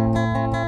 Música